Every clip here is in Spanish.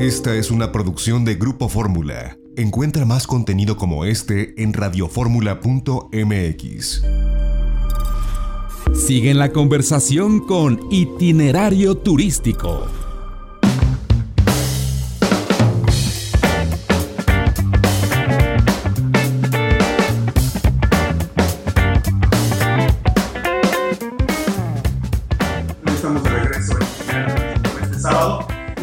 Esta es una producción de Grupo Fórmula. Encuentra más contenido como este en radioformula.mx. Sigue la conversación con Itinerario Turístico.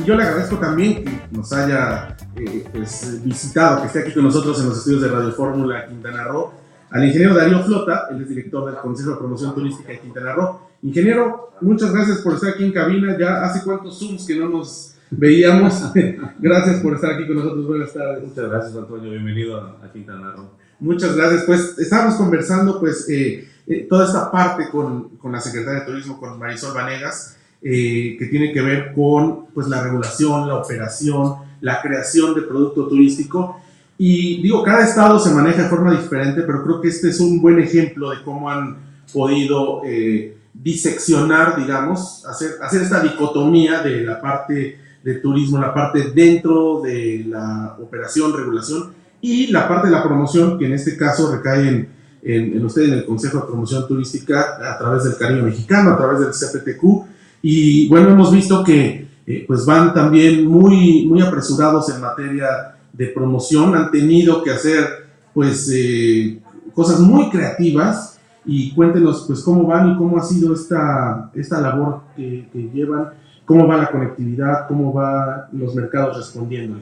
Yo le agradezco también que nos haya eh, pues, visitado, que esté aquí con nosotros en los estudios de Radio Fórmula Quintana Roo, al ingeniero Darío Flota, él es director del Consejo de Promoción Turística de Quintana Roo. Ingeniero, muchas gracias por estar aquí en cabina. Ya hace cuántos Zooms que no nos veíamos. gracias por estar aquí con nosotros. Buenas tardes. Muchas gracias, Antonio. Bienvenido a Quintana Roo. Muchas gracias. Pues estábamos conversando, pues, eh, eh, toda esta parte con, con, la Secretaria de Turismo, con Marisol Vanegas, eh, que tiene que ver con, pues, la regulación, la operación, la creación de producto turístico. Y digo, cada estado se maneja de forma diferente, pero creo que este es un buen ejemplo de cómo han podido eh, diseccionar, digamos, hacer, hacer esta dicotomía de la parte de turismo, la parte dentro de la operación, regulación y la parte de la promoción, que en este caso recae en, en, en usted, en el Consejo de Promoción Turística, a través del Caribe Mexicano, a través del CPTQ. Y bueno, hemos visto que eh, pues van también muy, muy apresurados en materia de promoción, han tenido que hacer pues eh, cosas muy creativas y cuéntenos pues cómo van y cómo ha sido esta, esta labor que, que llevan, cómo va la conectividad, cómo van los mercados respondiendo.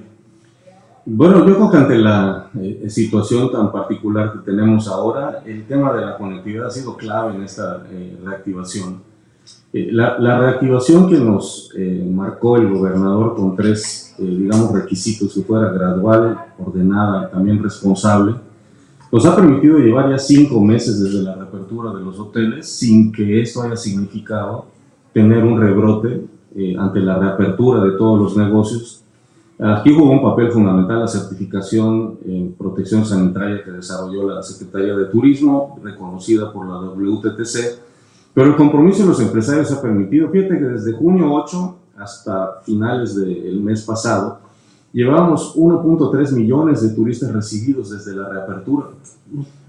Bueno, yo creo que ante la eh, situación tan particular que tenemos ahora, el tema de la conectividad ha sido clave en esta eh, reactivación. Eh, la, la, reactivación que nos eh, marcó el gobernador con tres, eh, digamos, requisitos, que fuera gradual, ordenada y también responsable, nos ha permitido llevar ya cinco meses desde la reapertura de los hoteles sin que esto haya significado tener un rebrote ante la reapertura de todos los negocios. Aquí jugó un papel fundamental la certificación en protección sanitaria que desarrolló la Secretaría de Turismo, reconocida por la WTTC, pero el compromiso de los empresarios ha permitido, fíjate que desde junio 8 hasta finales del mes pasado, llevábamos 1.3 millones de turistas recibidos desde la reapertura.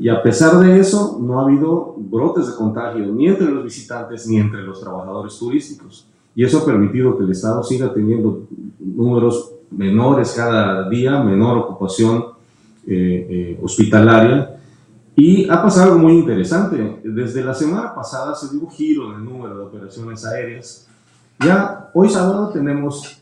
Y a pesar de eso, no ha habido brotes de contagio ni entre los visitantes ni entre los trabajadores turísticos. Y eso ha permitido que el Estado siga teniendo números menores cada día, menor ocupación eh, eh, hospitalaria y ha pasado algo muy interesante. Desde la semana pasada se dio un giro en el número de operaciones aéreas. Ya hoy sábado tenemos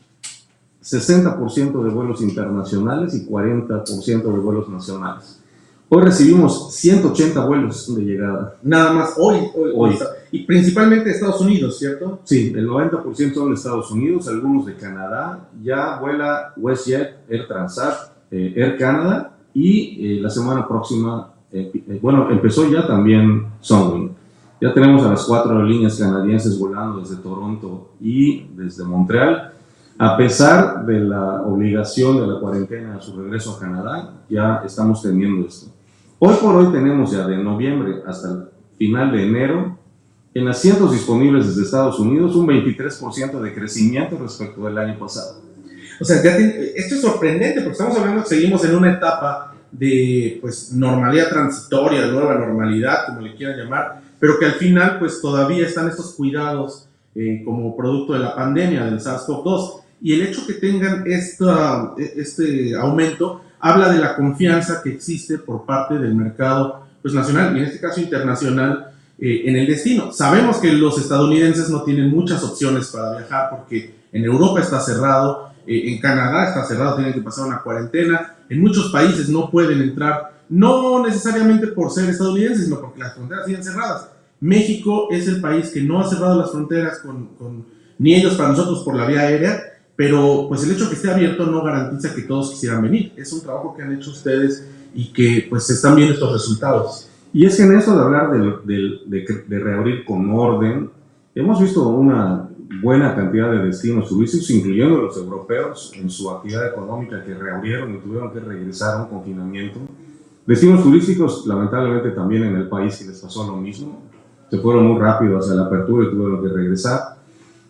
60% de vuelos internacionales y 40% de vuelos nacionales. Hoy recibimos 180 vuelos de llegada. Nada más hoy, hoy, hoy. Y principalmente de Estados Unidos, ¿cierto? Sí, el 90% son de Estados Unidos, algunos de Canadá. Ya vuela WestJet, Air Transat, eh, Air Canada y eh, la semana próxima eh, bueno, empezó ya también Sunwing. Ya tenemos a las cuatro líneas canadienses volando desde Toronto y desde Montreal. A pesar de la obligación de la cuarentena a su regreso a Canadá, ya estamos teniendo esto. Hoy por hoy tenemos ya de noviembre hasta el final de enero, en asientos disponibles desde Estados Unidos, un 23% de crecimiento respecto del año pasado. O sea, esto es sorprendente porque estamos hablando que seguimos en una etapa de pues normalidad transitoria, nueva normalidad, como le quieran llamar, pero que al final pues todavía están estos cuidados eh, como producto de la pandemia del SARS-CoV-2. Y el hecho que tengan esta, este aumento habla de la confianza que existe por parte del mercado pues, nacional y en este caso internacional eh, en el destino. Sabemos que los estadounidenses no tienen muchas opciones para viajar porque en Europa está cerrado, eh, en Canadá está cerrado, tienen que pasar una cuarentena, en muchos países no pueden entrar, no necesariamente por ser estadounidenses, sino porque las fronteras siguen cerradas. México es el país que no ha cerrado las fronteras con, ni ellos para nosotros por la vía aérea, pero pues el hecho que esté abierto no garantiza que todos quisieran venir. Es un trabajo que han hecho ustedes y que pues están viendo estos resultados. Y es que en eso de hablar de reabrir con orden, hemos visto una buena cantidad de destinos turísticos, incluyendo los europeos, en su actividad económica que reabrieron y tuvieron que regresar a un confinamiento. Destinos turísticos, lamentablemente, también en el país que les pasó lo mismo. Se fueron muy rápido hacia la apertura y tuvieron que regresar.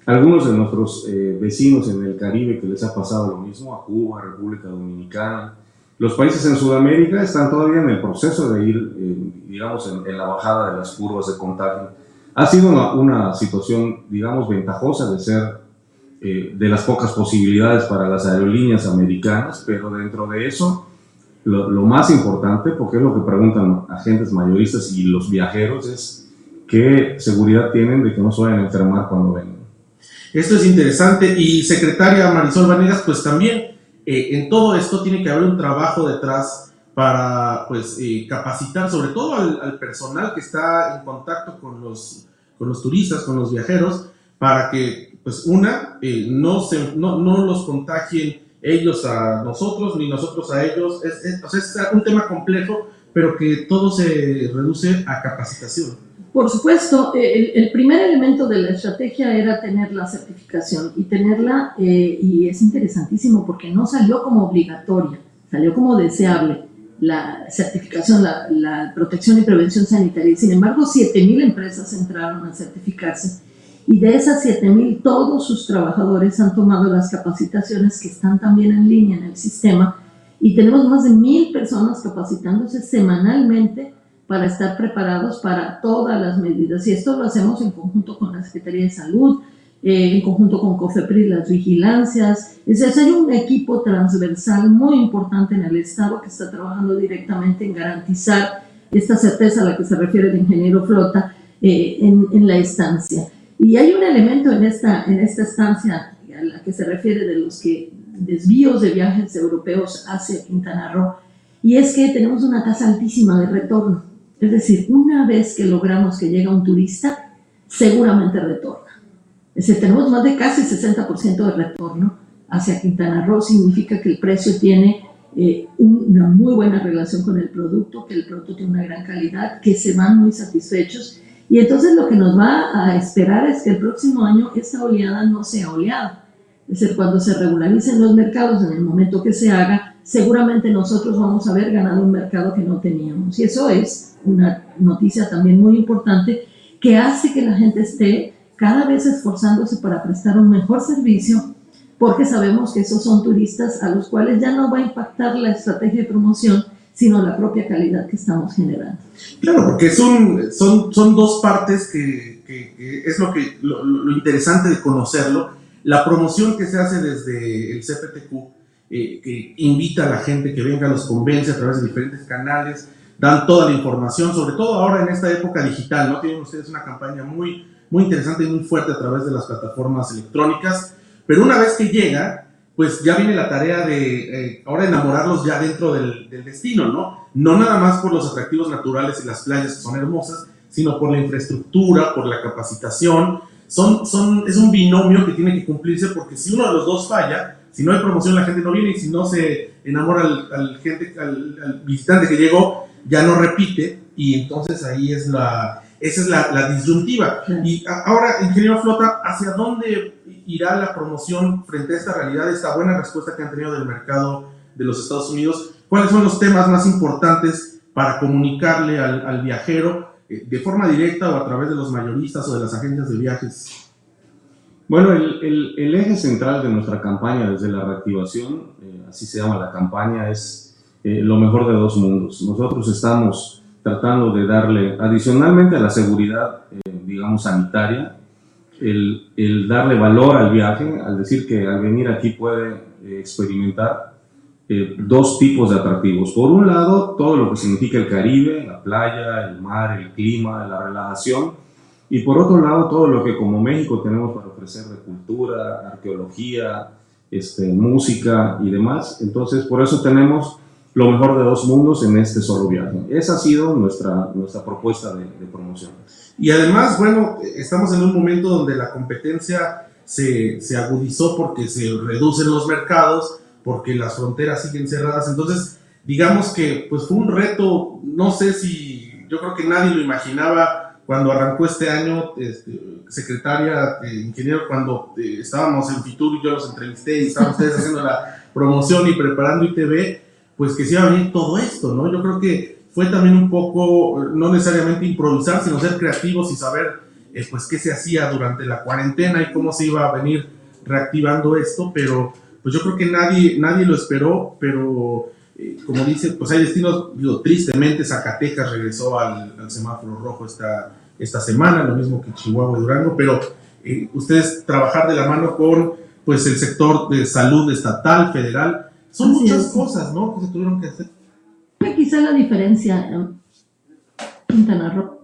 algunos de nuestros eh, vecinos en el Caribe que les ha pasado lo mismo, a Cuba, República Dominicana. Los países en Sudamérica están todavía en el proceso de ir, eh, digamos, en, la bajada de las curvas de contagio. Ha sido una, situación, digamos, ventajosa de ser eh, de las pocas posibilidades para las aerolíneas americanas, pero dentro de eso, lo, lo más importante, porque es lo que preguntan agentes mayoristas y los viajeros, es qué seguridad tienen de que no se vayan a enfermar cuando vengan. Esto es interesante y secretaria Marisol Vanegas, pues también eh, en todo esto tiene que haber un trabajo detrás para pues eh, capacitar sobre todo al, personal que está en contacto con los, con los turistas, con los viajeros, para que pues una, eh, no, se, no, no, los contagien ellos a nosotros ni nosotros a ellos. Es, es un tema complejo, pero que todo se reduce a capacitación. Por supuesto, eh, el, primer elemento de la estrategia era tener la certificación y tenerla, eh, y es interesantísimo porque no salió como obligatoria, salió como deseable la certificación, la, protección y prevención sanitaria. Sin embargo, 7.000 empresas entraron a certificarse y de esas 7.000 todos sus trabajadores han tomado las capacitaciones que están también en línea en el sistema y tenemos más de 1.000 personas capacitándose semanalmente para estar preparados para todas las medidas. Y esto lo hacemos en conjunto con la Secretaría de Salud, eh, en conjunto con COFEPRIS, las vigilancias. Es decir, hay un equipo transversal muy importante en el Estado que está trabajando directamente en garantizar esta certeza a la que se refiere el ingeniero Flota eh, en, en, la estancia. Y hay un elemento en esta, en esta estancia a la que se refiere de los que desvíos de viajes europeos hacia Quintana Roo, y es que tenemos una tasa altísima de retorno. Es decir, una vez que logramos que llega un turista, seguramente retorna. Decir, tenemos más de casi 60% de retorno hacia Quintana Roo, significa que el precio tiene eh, una muy buena relación con el producto, que el producto tiene una gran calidad, que se van muy satisfechos. Y entonces lo que nos va a esperar es que el próximo año esta oleada no sea oleada. Es decir, cuando se regularicen los mercados, en el momento que se haga, seguramente nosotros vamos a haber ganado un mercado que no teníamos. Y eso es una noticia también muy importante que hace que la gente esté cada vez esforzándose para prestar un mejor servicio, porque sabemos que esos son turistas a los cuales ya no va a impactar la estrategia de promoción, sino la propia calidad que estamos generando. Claro, porque son, son, dos partes que, que, es lo, que, lo, lo, interesante de conocerlo. La promoción que se hace desde el CPTQ, eh, que invita a la gente que venga, los convence a través de diferentes canales, dan toda la información, sobre todo ahora en esta época digital, ¿no? Tienen ustedes una campaña muy, muy interesante y muy fuerte a través de las plataformas electrónicas, pero una vez que llega, pues ya viene la tarea de eh, ahora enamorarlos ya dentro del, destino, ¿no? No nada más por los atractivos naturales y las playas que son hermosas, sino por la infraestructura, por la capacitación. Son, son, es un binomio que tiene que cumplirse porque si uno de los dos falla, si no hay promoción la gente no viene y si no se enamora al, gente, al visitante que llegó, ya no repite y entonces ahí es la, esa es la, la disyuntiva. Y ahora, ingeniero Flota, ¿hacia dónde irá la promoción frente a esta realidad, esta buena respuesta que han tenido del mercado de los Estados Unidos? ¿Cuáles son los temas más importantes para comunicarle al, al viajero eh, de forma directa o a través de los mayoristas o de las agencias de viajes? Bueno, el, el, el eje central de nuestra campaña desde la reactivación, eh, así se llama la campaña, es eh, lo mejor de dos mundos. Nosotros estamos tratando de darle, adicionalmente a la seguridad, eh, digamos, sanitaria, el, el, darle valor al viaje, al decir que al venir aquí puede eh, experimentar dos tipos de atractivos. Por un lado, todo lo que significa el Caribe, la playa, el mar, el clima, la relajación, y por otro lado, todo lo que como México tenemos para ofrecer de cultura, arqueología, este, música y demás. Entonces, por eso tenemos lo mejor de dos mundos en este solo viaje. Esa ha sido nuestra, nuestra propuesta de, promoción. Y además, bueno, estamos en un momento donde la competencia se, se, agudizó porque se reducen los mercados, porque las fronteras siguen cerradas. Entonces, digamos que pues fue un reto, no sé si, yo creo que nadie lo imaginaba cuando arrancó este año, este, secretaria, eh, ingeniero, cuando eh, estábamos en Fitur y yo los entrevisté y estaban ustedes haciendo la promoción y preparando ITV pues que se iba a venir todo esto, ¿no? Yo creo que fue también un poco, no necesariamente improvisar, sino ser creativos y saber eh, pues qué se hacía durante la cuarentena y cómo se iba a venir reactivando esto, pero pues yo creo que nadie, nadie lo esperó, pero eh, como dice, pues hay destinos, digo, tristemente Zacatecas regresó al, semáforo rojo esta, esta semana, lo mismo que Chihuahua y Durango, pero eh, ustedes trabajar de la mano con pues el sector de salud estatal, federal, son muchas cosas, ¿no? Que se tuvieron que hacer. Quizá la diferencia en Quintana Roo.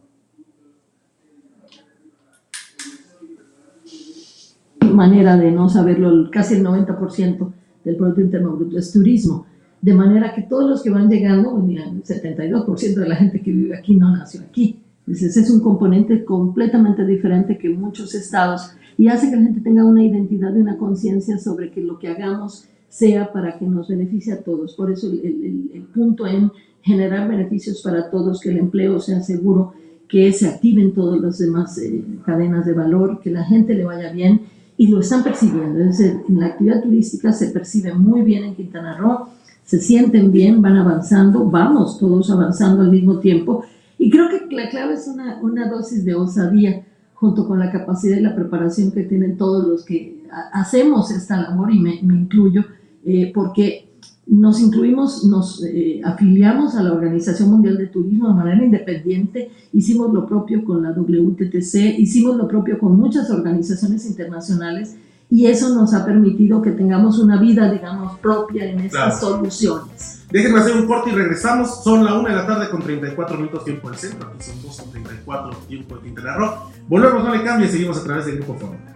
manera de no saberlo, casi el 90% del Producto Interno Bruto es turismo. De manera que todos los que van llegando, el 72% de la gente que vive aquí no nació aquí. Entonces es un componente completamente diferente que muchos estados y hace que la gente tenga una identidad y una conciencia sobre que lo que hagamos sea para que nos beneficie a todos. Por eso el, punto en generar beneficios para todos, que el empleo sea seguro, que se activen todas las demás eh, cadenas de valor, que la gente le vaya bien y lo están percibiendo. Es decir, en la actividad turística se percibe muy bien en Quintana Roo, se sienten bien, van avanzando, vamos todos avanzando al mismo tiempo. Y creo que la clave es una, una dosis de osadía junto con la capacidad y la preparación que tienen todos los que hacemos esta labor, y me, me incluyo, eh, porque nos incluimos, nos eh, afiliamos a la Organización Mundial de Turismo de manera independiente, hicimos lo propio con la WTTC, hicimos lo propio con muchas organizaciones internacionales y eso nos ha permitido que tengamos una vida, digamos, propia en estas soluciones. Déjenme hacer un corte y regresamos. Son la 1 de la tarde con 34 minutos tiempo del centro. Aquí son 2 con 34 tiempo de Quintana Roo. Volvemos, no le cambie, seguimos a través del Grupo Fórmula.